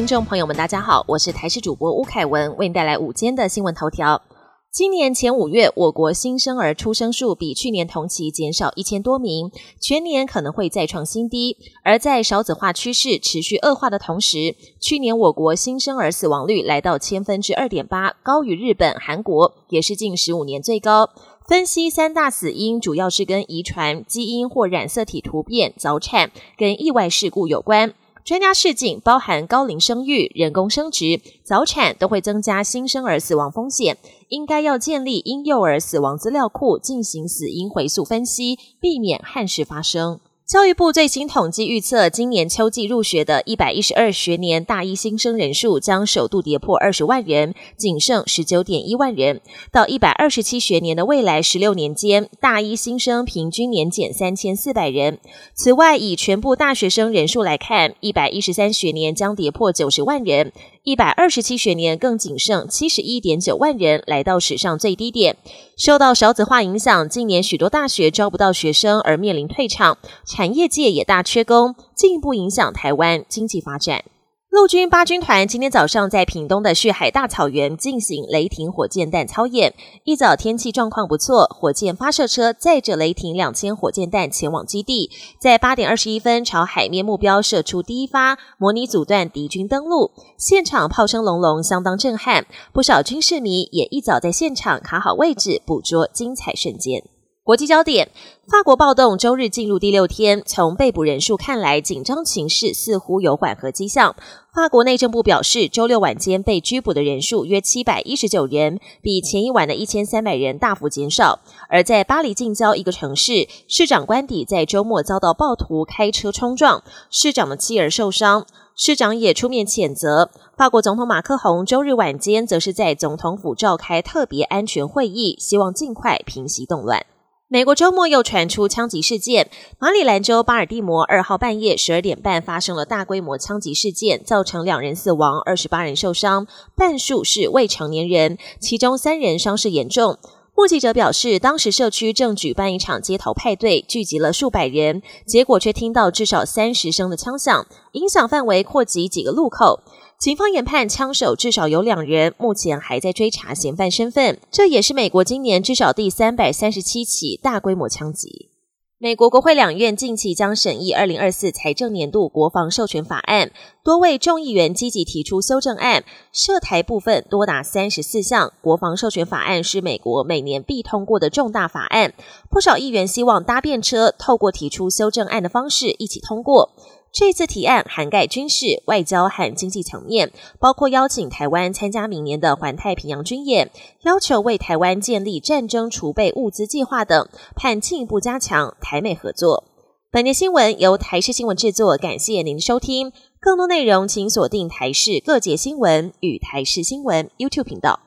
听众朋友们，大家好，我是台视主播吴凯文，为您带来午间的新闻头条。今年前五月，我国新生儿出生数比去年同期减少一千多名，全年可能会再创新低。而在少子化趋势持续恶化的同时，去年我国新生儿死亡率来到千分之二点八，高于日本、韩国，也是近十五年最高。分析三大死因，主要是跟遗传、基因或染色体突变、早产跟意外事故有关。专家示警，包含高龄生育、人工生殖、早产，都会增加新生儿死亡风险。应该要建立婴幼儿死亡资料库，进行死因回溯分析，避免憾事发生。教育部最新统计预测，今年秋季入学的一百一十二学年大一新生人数将首度跌破二十万人，仅剩十九点一万人。到一百二十七学年的未来十六年间，大一新生平均年减三千四百人。此外，以全部大学生人数来看，一百一十三学年将跌破九十万人。一百二十七学年更仅剩七十一点九万人，来到史上最低点。受到少子化影响，今年许多大学招不到学生，而面临退场，产业界也大缺工，进一步影响台湾经济发展。陆军八军团今天早上在屏东的旭海大草原进行雷霆火箭弹操演。一早天气状况不错，火箭发射车载着雷霆两千火箭弹前往基地，在八点二十一分朝海面目标射出第一发，模拟阻断敌军登陆。现场炮声隆隆，相当震撼。不少军事迷也一早在现场卡好位置，捕捉精彩瞬间。国际焦点：法国暴动周日进入第六天，从被捕人数看来，紧张情势似乎有缓和迹象。法国内政部表示，周六晚间被拘捕的人数约七百一十九人，比前一晚的一千三百人大幅减少。而在巴黎近郊一个城市，市长官邸在周末遭到暴徒开车冲撞，市长的妻儿受伤，市长也出面谴责。法国总统马克宏周日晚间则是在总统府召开特别安全会议，希望尽快平息动乱。美国周末又传出枪击事件，马里兰州巴尔的摩二号半夜十二点半发生了大规模枪击事件，造成两人死亡，二十八人受伤，半数是未成年人，其中三人伤势严重。目击者表示，当时社区正举办一场街头派对，聚集了数百人，结果却听到至少三十声的枪响，影响范围扩及几个路口。警方研判枪手至少有两人，目前还在追查嫌犯身份。这也是美国今年至少第三百三十七起大规模枪击。美国国会两院近期将审议二零二四财政年度国防授权法案，多位众议员积极提出修正案，涉台部分多达三十四项。国防授权法案是美国每年必通过的重大法案，不少议员希望搭便车，透过提出修正案的方式一起通过。这次提案涵盖军事、外交和经济层面，包括邀请台湾参加明年的环太平洋军演，要求为台湾建立战争储备物资计划等，盼进一步加强台美合作。本节新闻由台视新闻制作，感谢您的收听。更多内容请锁定台视各节新闻与台视新闻 YouTube 频道。